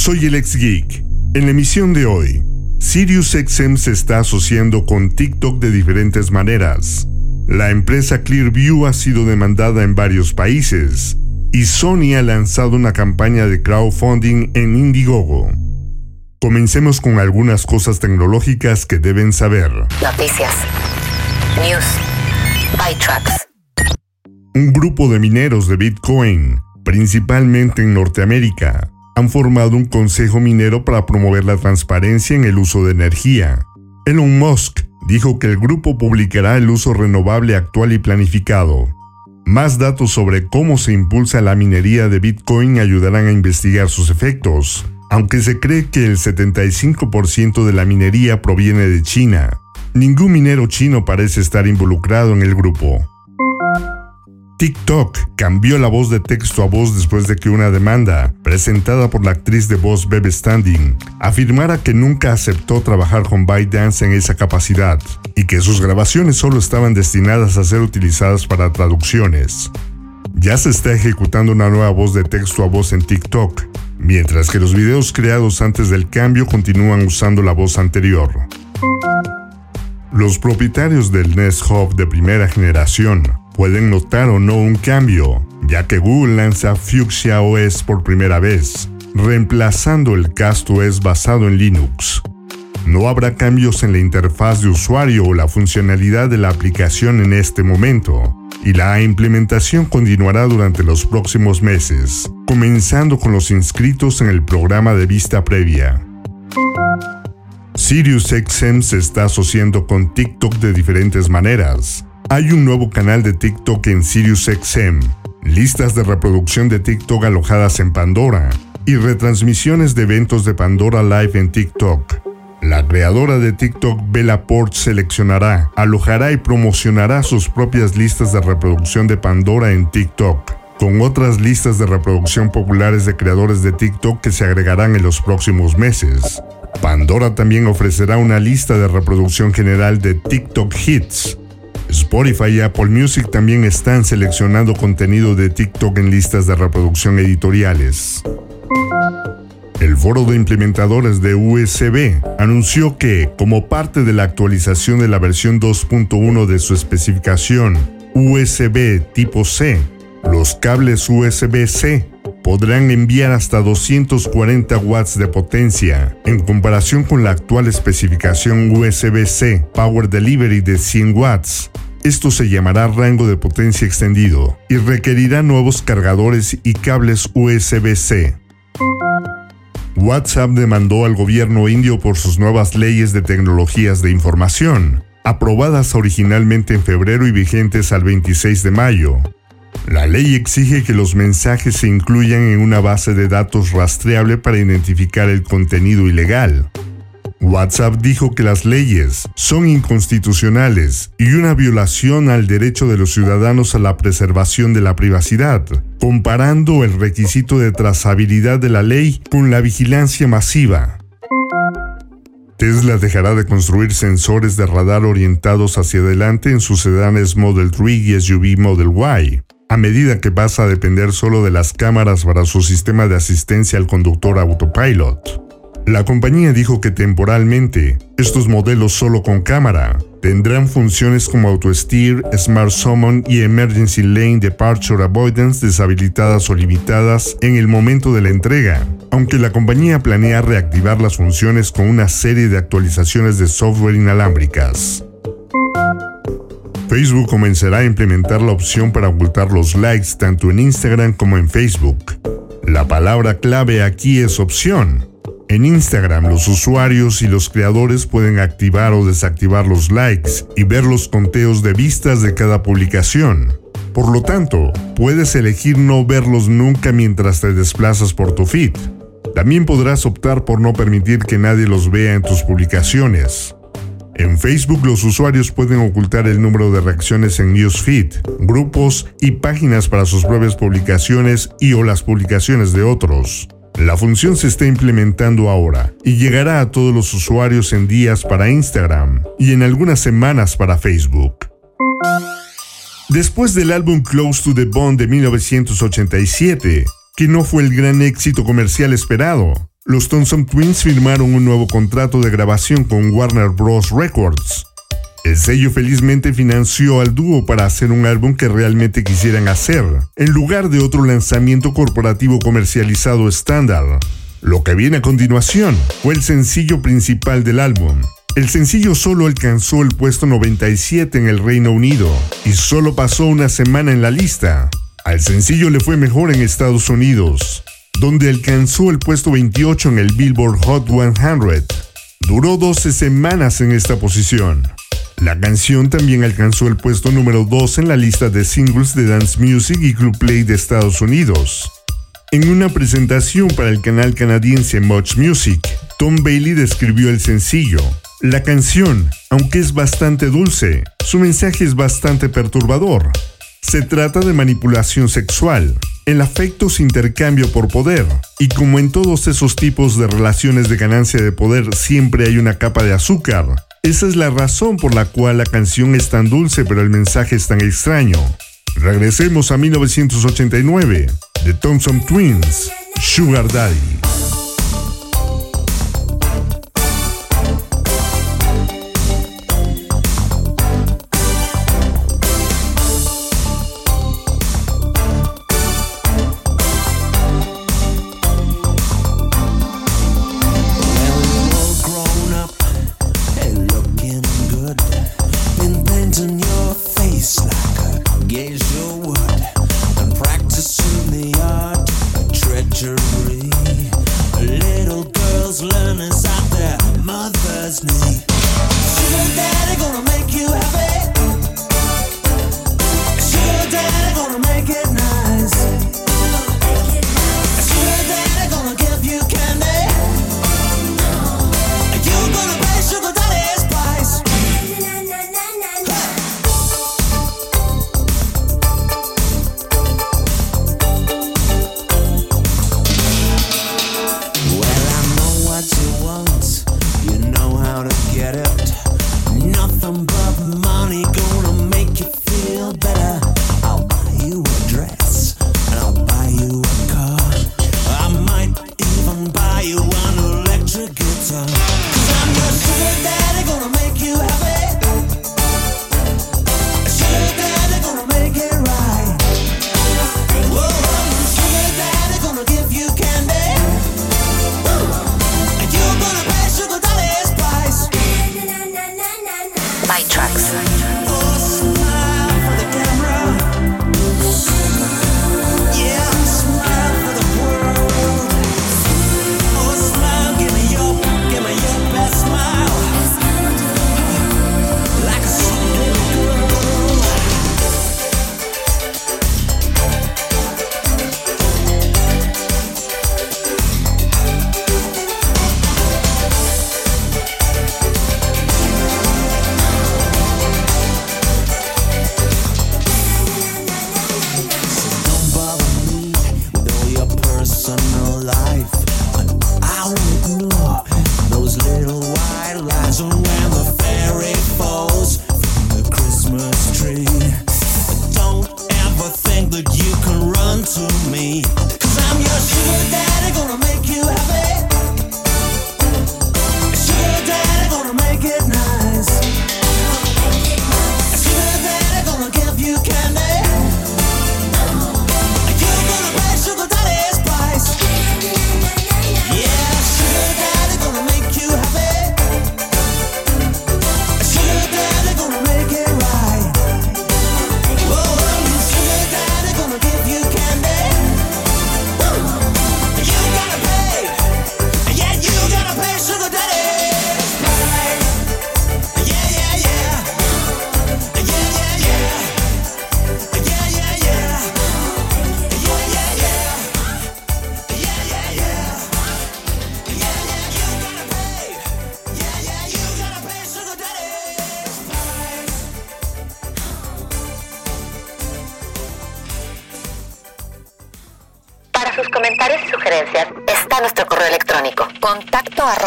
Soy el ex geek. En la emisión de hoy, SiriusXM se está asociando con TikTok de diferentes maneras. La empresa Clearview ha sido demandada en varios países y Sony ha lanzado una campaña de crowdfunding en Indiegogo. Comencemos con algunas cosas tecnológicas que deben saber. Noticias. News. ByTrax. Un grupo de mineros de Bitcoin, principalmente en Norteamérica, han formado un consejo minero para promover la transparencia en el uso de energía. Elon Musk dijo que el grupo publicará el uso renovable actual y planificado. Más datos sobre cómo se impulsa la minería de Bitcoin ayudarán a investigar sus efectos, aunque se cree que el 75% de la minería proviene de China. Ningún minero chino parece estar involucrado en el grupo. TikTok cambió la voz de texto a voz después de que una demanda, presentada por la actriz de voz Bebe Standing, afirmara que nunca aceptó trabajar con ByteDance en esa capacidad y que sus grabaciones solo estaban destinadas a ser utilizadas para traducciones. Ya se está ejecutando una nueva voz de texto a voz en TikTok, mientras que los videos creados antes del cambio continúan usando la voz anterior. Los propietarios del Nest Hub de primera generación pueden notar o no un cambio, ya que Google lanza Fuchsia OS por primera vez, reemplazando el CastOS basado en Linux. No habrá cambios en la interfaz de usuario o la funcionalidad de la aplicación en este momento, y la implementación continuará durante los próximos meses, comenzando con los inscritos en el programa de vista previa. SiriusXM se está asociando con TikTok de diferentes maneras. Hay un nuevo canal de TikTok en SiriusXM, listas de reproducción de TikTok alojadas en Pandora y retransmisiones de eventos de Pandora Live en TikTok. La creadora de TikTok, Bella Port, seleccionará, alojará y promocionará sus propias listas de reproducción de Pandora en TikTok, con otras listas de reproducción populares de creadores de TikTok que se agregarán en los próximos meses. Pandora también ofrecerá una lista de reproducción general de TikTok Hits. Spotify y Apple Music también están seleccionando contenido de TikTok en listas de reproducción editoriales. El foro de implementadores de USB anunció que, como parte de la actualización de la versión 2.1 de su especificación USB tipo C, los cables USB-C podrán enviar hasta 240 watts de potencia, en comparación con la actual especificación USB-C Power Delivery de 100 watts. Esto se llamará rango de potencia extendido y requerirá nuevos cargadores y cables USB-C. WhatsApp demandó al gobierno indio por sus nuevas leyes de tecnologías de información, aprobadas originalmente en febrero y vigentes al 26 de mayo. La ley exige que los mensajes se incluyan en una base de datos rastreable para identificar el contenido ilegal. WhatsApp dijo que las leyes son inconstitucionales y una violación al derecho de los ciudadanos a la preservación de la privacidad, comparando el requisito de trazabilidad de la ley con la vigilancia masiva. Tesla dejará de construir sensores de radar orientados hacia adelante en sus sedanes Model 3 y SUV Model Y, a medida que pasa a depender solo de las cámaras para su sistema de asistencia al conductor autopilot. La compañía dijo que temporalmente, estos modelos solo con cámara tendrán funciones como AutoSteer, Smart Summon y Emergency Lane Departure Avoidance deshabilitadas o limitadas en el momento de la entrega, aunque la compañía planea reactivar las funciones con una serie de actualizaciones de software inalámbricas. Facebook comenzará a implementar la opción para ocultar los likes tanto en Instagram como en Facebook. La palabra clave aquí es opción. En Instagram los usuarios y los creadores pueden activar o desactivar los likes y ver los conteos de vistas de cada publicación. Por lo tanto, puedes elegir no verlos nunca mientras te desplazas por tu feed. También podrás optar por no permitir que nadie los vea en tus publicaciones. En Facebook los usuarios pueden ocultar el número de reacciones en Newsfeed, grupos y páginas para sus propias publicaciones y o las publicaciones de otros. La función se está implementando ahora y llegará a todos los usuarios en días para Instagram y en algunas semanas para Facebook. Después del álbum Close to the Bone de 1987, que no fue el gran éxito comercial esperado, los Thompson Twins firmaron un nuevo contrato de grabación con Warner Bros. Records. El sello felizmente financió al dúo para hacer un álbum que realmente quisieran hacer, en lugar de otro lanzamiento corporativo comercializado estándar. Lo que viene a continuación fue el sencillo principal del álbum. El sencillo solo alcanzó el puesto 97 en el Reino Unido y solo pasó una semana en la lista. Al sencillo le fue mejor en Estados Unidos, donde alcanzó el puesto 28 en el Billboard Hot 100. Duró 12 semanas en esta posición. La canción también alcanzó el puesto número 2 en la lista de singles de Dance Music y Club Play de Estados Unidos. En una presentación para el canal canadiense Much Music, Tom Bailey describió el sencillo. La canción, aunque es bastante dulce, su mensaje es bastante perturbador. Se trata de manipulación sexual, el afecto es intercambio por poder, y como en todos esos tipos de relaciones de ganancia de poder siempre hay una capa de azúcar, esa es la razón por la cual la canción es tan dulce pero el mensaje es tan extraño. Regresemos a 1989, The Thompson Twins, Sugar Daddy.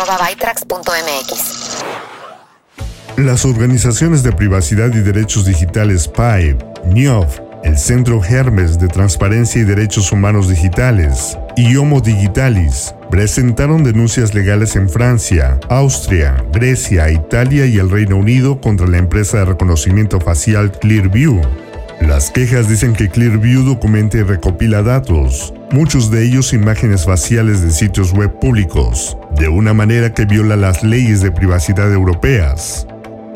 Arroba Las organizaciones de privacidad y derechos digitales PIPE, NIOF, el Centro Hermes de Transparencia y Derechos Humanos Digitales y Homo Digitalis presentaron denuncias legales en Francia, Austria, Grecia, Italia y el Reino Unido contra la empresa de reconocimiento facial Clearview. Las quejas dicen que Clearview documenta y recopila datos, muchos de ellos imágenes faciales de sitios web públicos, de una manera que viola las leyes de privacidad europeas.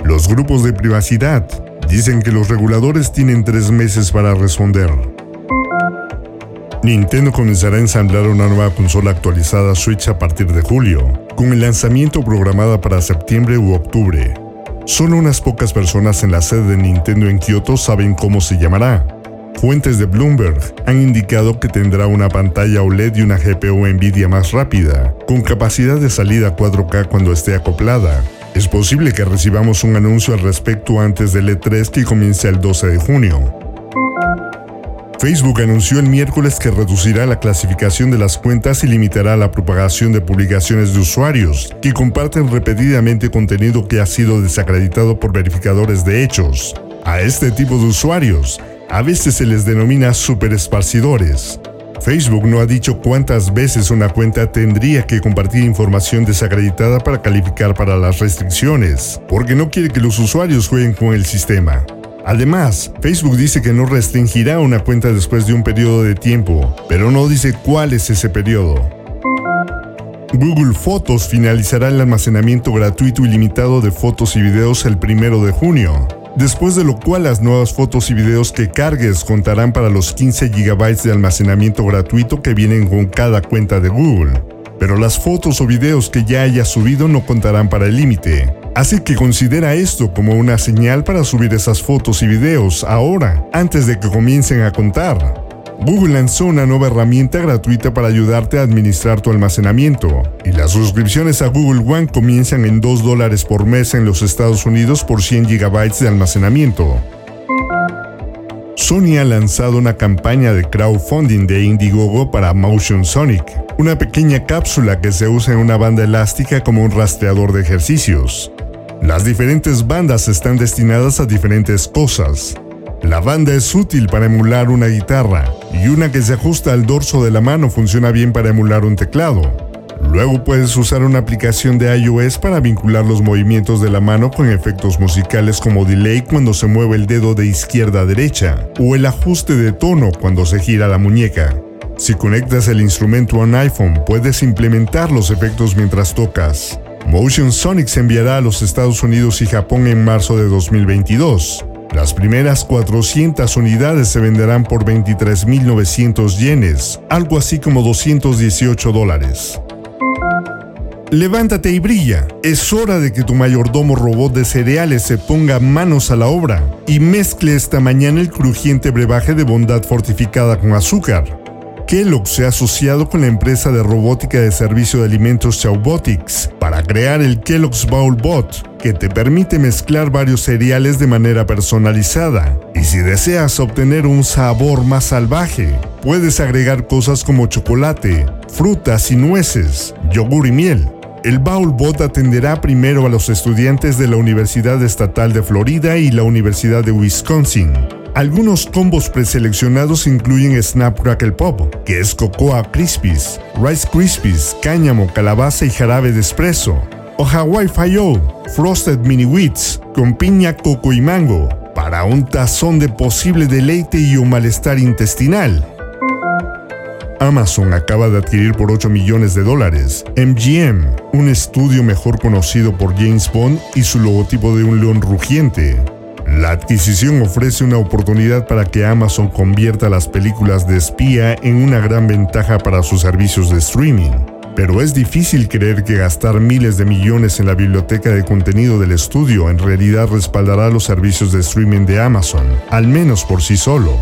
Los grupos de privacidad dicen que los reguladores tienen tres meses para responder. Nintendo comenzará a ensamblar una nueva consola actualizada Switch a partir de julio, con el lanzamiento programada para septiembre u octubre. Solo unas pocas personas en la sede de Nintendo en Kyoto saben cómo se llamará. Fuentes de Bloomberg han indicado que tendrá una pantalla OLED y una GPU Nvidia más rápida, con capacidad de salida 4K cuando esté acoplada. Es posible que recibamos un anuncio al respecto antes del E3 que comience el 12 de junio. Facebook anunció el miércoles que reducirá la clasificación de las cuentas y limitará la propagación de publicaciones de usuarios que comparten repetidamente contenido que ha sido desacreditado por verificadores de hechos. A este tipo de usuarios a veces se les denomina superesparcidores. Facebook no ha dicho cuántas veces una cuenta tendría que compartir información desacreditada para calificar para las restricciones, porque no quiere que los usuarios jueguen con el sistema. Además, Facebook dice que no restringirá una cuenta después de un periodo de tiempo, pero no dice cuál es ese periodo. Google Fotos finalizará el almacenamiento gratuito y limitado de fotos y videos el 1 de junio, después de lo cual las nuevas fotos y videos que cargues contarán para los 15 GB de almacenamiento gratuito que vienen con cada cuenta de Google. Pero las fotos o videos que ya hayas subido no contarán para el límite. Así que considera esto como una señal para subir esas fotos y videos ahora, antes de que comiencen a contar. Google lanzó una nueva herramienta gratuita para ayudarte a administrar tu almacenamiento, y las suscripciones a Google One comienzan en 2 dólares por mes en los Estados Unidos por 100 GB de almacenamiento. Sony ha lanzado una campaña de crowdfunding de Indiegogo para Motion Sonic, una pequeña cápsula que se usa en una banda elástica como un rastreador de ejercicios. Las diferentes bandas están destinadas a diferentes cosas. La banda es útil para emular una guitarra y una que se ajusta al dorso de la mano funciona bien para emular un teclado. Luego puedes usar una aplicación de iOS para vincular los movimientos de la mano con efectos musicales como delay cuando se mueve el dedo de izquierda a derecha o el ajuste de tono cuando se gira la muñeca. Si conectas el instrumento a un iPhone, puedes implementar los efectos mientras tocas. Motion Sonic se enviará a los Estados Unidos y Japón en marzo de 2022. Las primeras 400 unidades se venderán por 23.900 yenes, algo así como 218 dólares. Levántate y brilla. Es hora de que tu mayordomo robot de cereales se ponga manos a la obra y mezcle esta mañana el crujiente brebaje de bondad fortificada con azúcar. Kellogg se ha asociado con la empresa de robótica de servicio de alimentos Chowbotics para crear el Kellogg's Bowl Bot, que te permite mezclar varios cereales de manera personalizada. Y si deseas obtener un sabor más salvaje, puedes agregar cosas como chocolate, frutas y nueces, yogur y miel. El Bowl Bot atenderá primero a los estudiantes de la Universidad Estatal de Florida y la Universidad de Wisconsin, algunos combos preseleccionados incluyen Snap Crackle Pop, que es Cocoa Crispies, Rice Krispies, cáñamo, calabaza y jarabe de espresso, o Hawaii Fio, Frosted Mini Wheats, con piña, coco y mango, para un tazón de posible deleite y un malestar intestinal. Amazon acaba de adquirir por 8 millones de dólares MGM, un estudio mejor conocido por James Bond y su logotipo de un león rugiente. La adquisición ofrece una oportunidad para que Amazon convierta las películas de espía en una gran ventaja para sus servicios de streaming. Pero es difícil creer que gastar miles de millones en la biblioteca de contenido del estudio en realidad respaldará los servicios de streaming de Amazon, al menos por sí solo.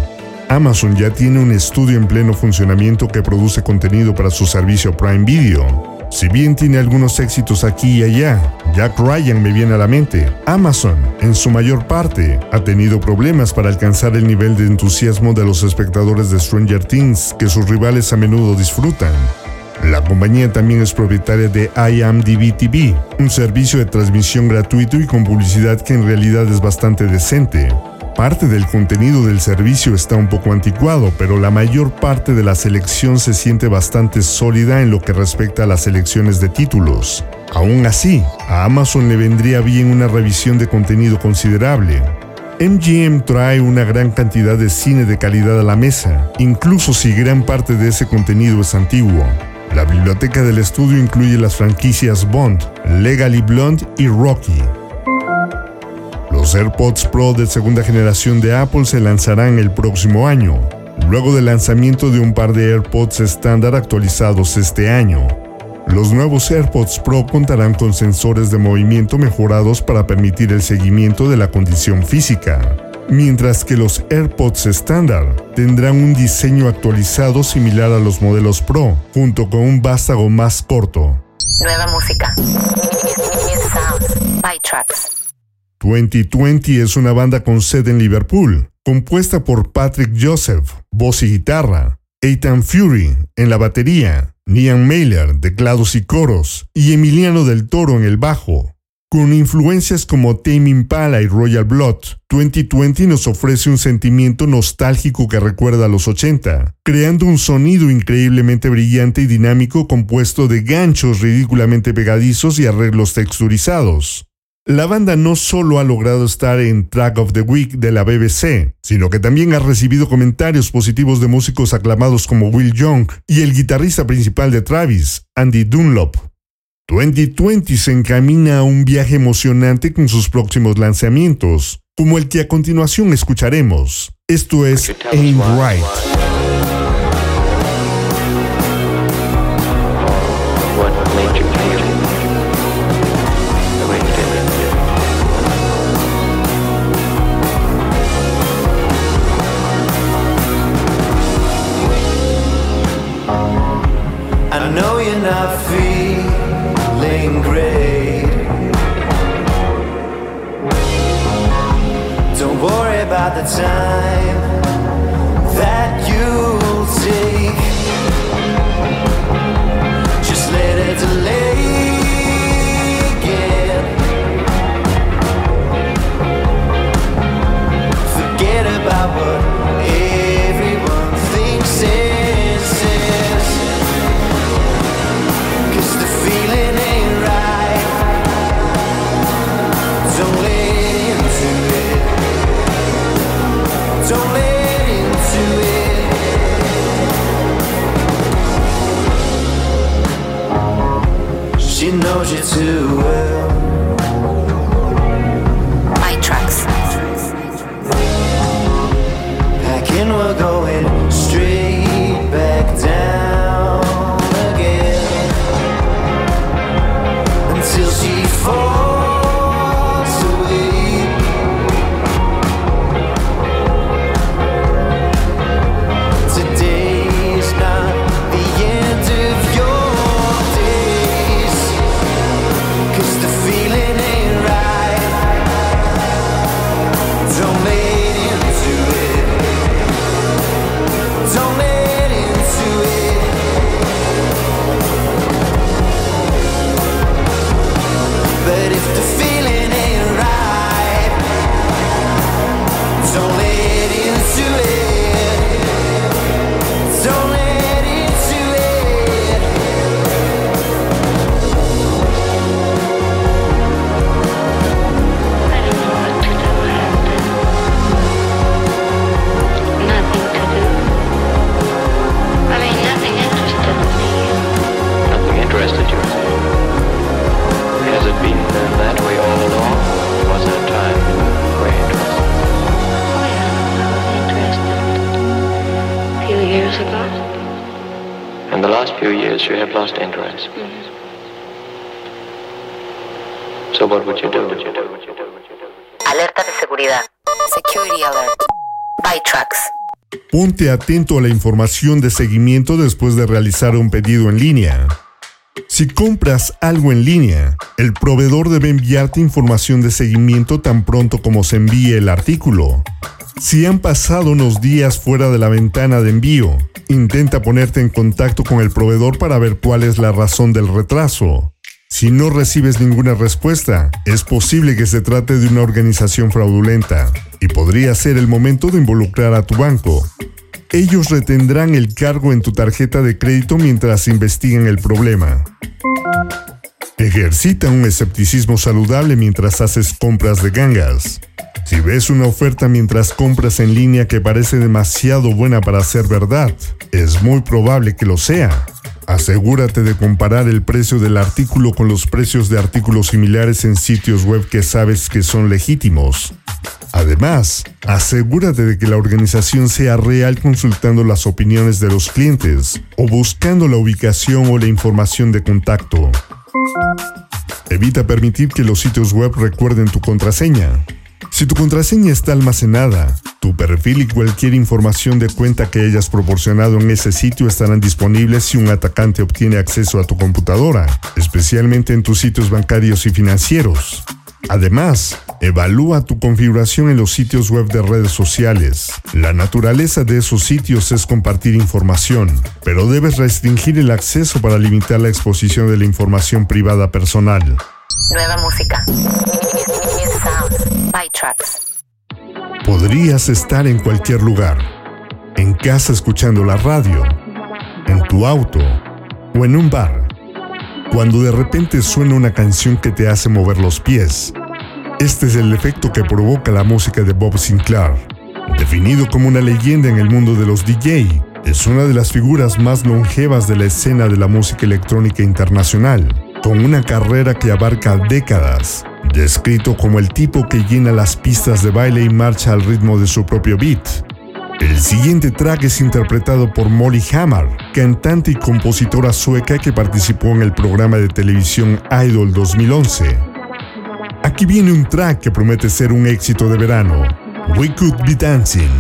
Amazon ya tiene un estudio en pleno funcionamiento que produce contenido para su servicio Prime Video, si bien tiene algunos éxitos aquí y allá, Jack Ryan me viene a la mente. Amazon, en su mayor parte, ha tenido problemas para alcanzar el nivel de entusiasmo de los espectadores de Stranger Things que sus rivales a menudo disfrutan. La compañía también es propietaria de IMDb TV, un servicio de transmisión gratuito y con publicidad que en realidad es bastante decente. Parte del contenido del servicio está un poco anticuado, pero la mayor parte de la selección se siente bastante sólida en lo que respecta a las selecciones de títulos. Aún así, a Amazon le vendría bien una revisión de contenido considerable. MGM trae una gran cantidad de cine de calidad a la mesa, incluso si gran parte de ese contenido es antiguo. La biblioteca del estudio incluye las franquicias Bond, Legally Blonde y Rocky. Los AirPods Pro de segunda generación de Apple se lanzarán el próximo año, luego del lanzamiento de un par de AirPods estándar actualizados este año. Los nuevos AirPods Pro contarán con sensores de movimiento mejorados para permitir el seguimiento de la condición física, mientras que los AirPods estándar tendrán un diseño actualizado similar a los modelos Pro, junto con un vástago más corto. Nueva música. Tracks. 2020 es una banda con sede en Liverpool, compuesta por Patrick Joseph, voz y guitarra, Ethan Fury en la batería, Nian Mailer, teclados y coros, y Emiliano del Toro en el bajo. Con influencias como Tame Impala y Royal Blood, 2020 nos ofrece un sentimiento nostálgico que recuerda a los 80, creando un sonido increíblemente brillante y dinámico compuesto de ganchos ridículamente pegadizos y arreglos texturizados. La banda no solo ha logrado estar en Track of the Week de la BBC, sino que también ha recibido comentarios positivos de músicos aclamados como Will Young y el guitarrista principal de Travis, Andy Dunlop. 2020 se encamina a un viaje emocionante con sus próximos lanzamientos, como el que a continuación escucharemos. Esto es Aim Right. to Alerta de seguridad. Security alert. By tracks. Ponte atento a la información de seguimiento después de realizar un pedido en línea. Si compras algo en línea, el proveedor debe enviarte información de seguimiento tan pronto como se envíe el artículo. Si han pasado unos días fuera de la ventana de envío, intenta ponerte en contacto con el proveedor para ver cuál es la razón del retraso. Si no recibes ninguna respuesta, es posible que se trate de una organización fraudulenta y podría ser el momento de involucrar a tu banco. Ellos retendrán el cargo en tu tarjeta de crédito mientras investigan el problema. Ejercita un escepticismo saludable mientras haces compras de gangas. Si ves una oferta mientras compras en línea que parece demasiado buena para ser verdad, es muy probable que lo sea. Asegúrate de comparar el precio del artículo con los precios de artículos similares en sitios web que sabes que son legítimos. Además, asegúrate de que la organización sea real consultando las opiniones de los clientes o buscando la ubicación o la información de contacto. Evita permitir que los sitios web recuerden tu contraseña. Si tu contraseña está almacenada, tu perfil y cualquier información de cuenta que hayas proporcionado en ese sitio estarán disponibles si un atacante obtiene acceso a tu computadora, especialmente en tus sitios bancarios y financieros. Además, evalúa tu configuración en los sitios web de redes sociales. La naturaleza de esos sitios es compartir información, pero debes restringir el acceso para limitar la exposición de la información privada personal. Nueva música. Podrías estar en cualquier lugar, en casa escuchando la radio, en tu auto o en un bar, cuando de repente suena una canción que te hace mover los pies. Este es el efecto que provoca la música de Bob Sinclair. Definido como una leyenda en el mundo de los DJ, es una de las figuras más longevas de la escena de la música electrónica internacional, con una carrera que abarca décadas, descrito como el tipo que llena las pistas de baile y marcha al ritmo de su propio beat. El siguiente track es interpretado por Molly Hammer, cantante y compositora sueca que participó en el programa de televisión Idol 2011. Aquí viene un track que promete ser un éxito de verano. We Could Be Dancing.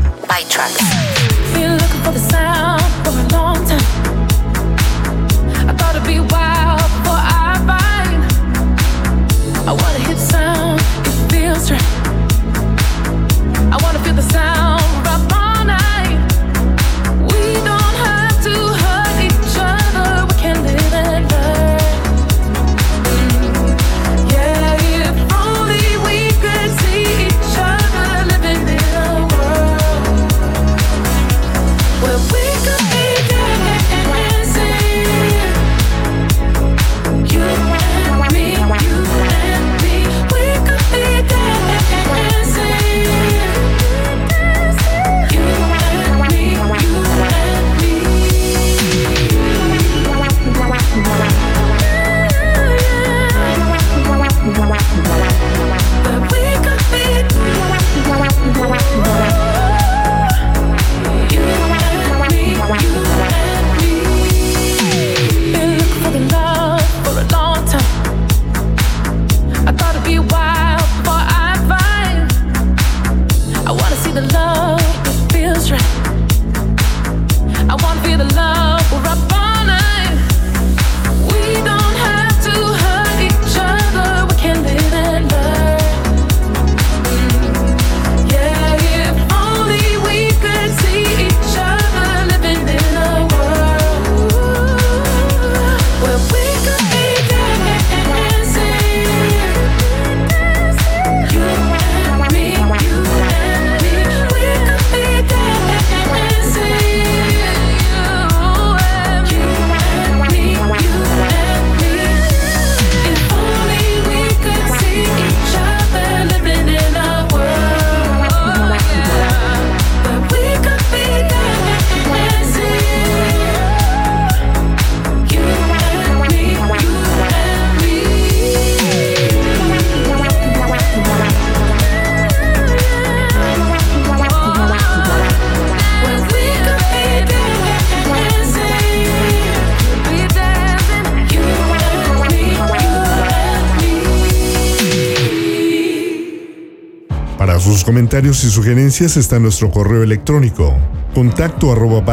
Sus comentarios y sugerencias está nuestro correo electrónico contacto arroba.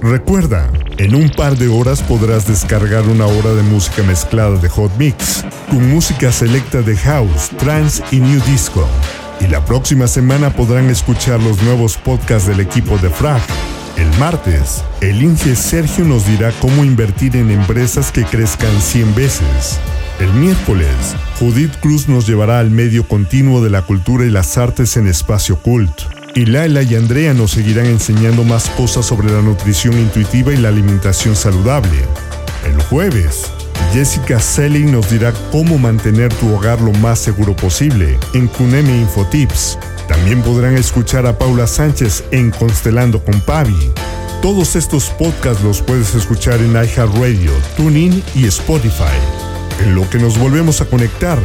Recuerda, en un par de horas podrás descargar una hora de música mezclada de Hot Mix, con música selecta de house, trance y new disco. Y la próxima semana podrán escuchar los nuevos podcasts del equipo de Frag. El martes, el Inge Sergio nos dirá cómo invertir en empresas que crezcan 100 veces. El miércoles, Judith Cruz nos llevará al medio continuo de la cultura y las artes en espacio cult. Y Laila y Andrea nos seguirán enseñando más cosas sobre la nutrición intuitiva y la alimentación saludable. El jueves, Jessica Selling nos dirá cómo mantener tu hogar lo más seguro posible en Cuneme Infotips. También podrán escuchar a Paula Sánchez en Constelando con Pavi. Todos estos podcasts los puedes escuchar en iHeartRadio, TuneIn y Spotify. En lo que nos volvemos a conectar,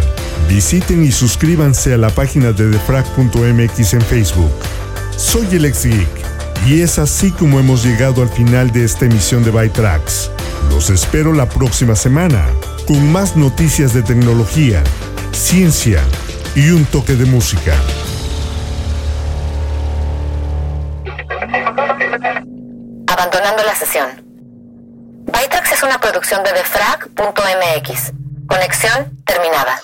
visiten y suscríbanse a la página de defrag.mx en Facebook. Soy el ex geek y es así como hemos llegado al final de esta emisión de Tracks. Los espero la próxima semana con más noticias de tecnología, ciencia y un toque de música. Abandonando la sesión. Bytrax es una producción de defrag.mx. Conexión terminada.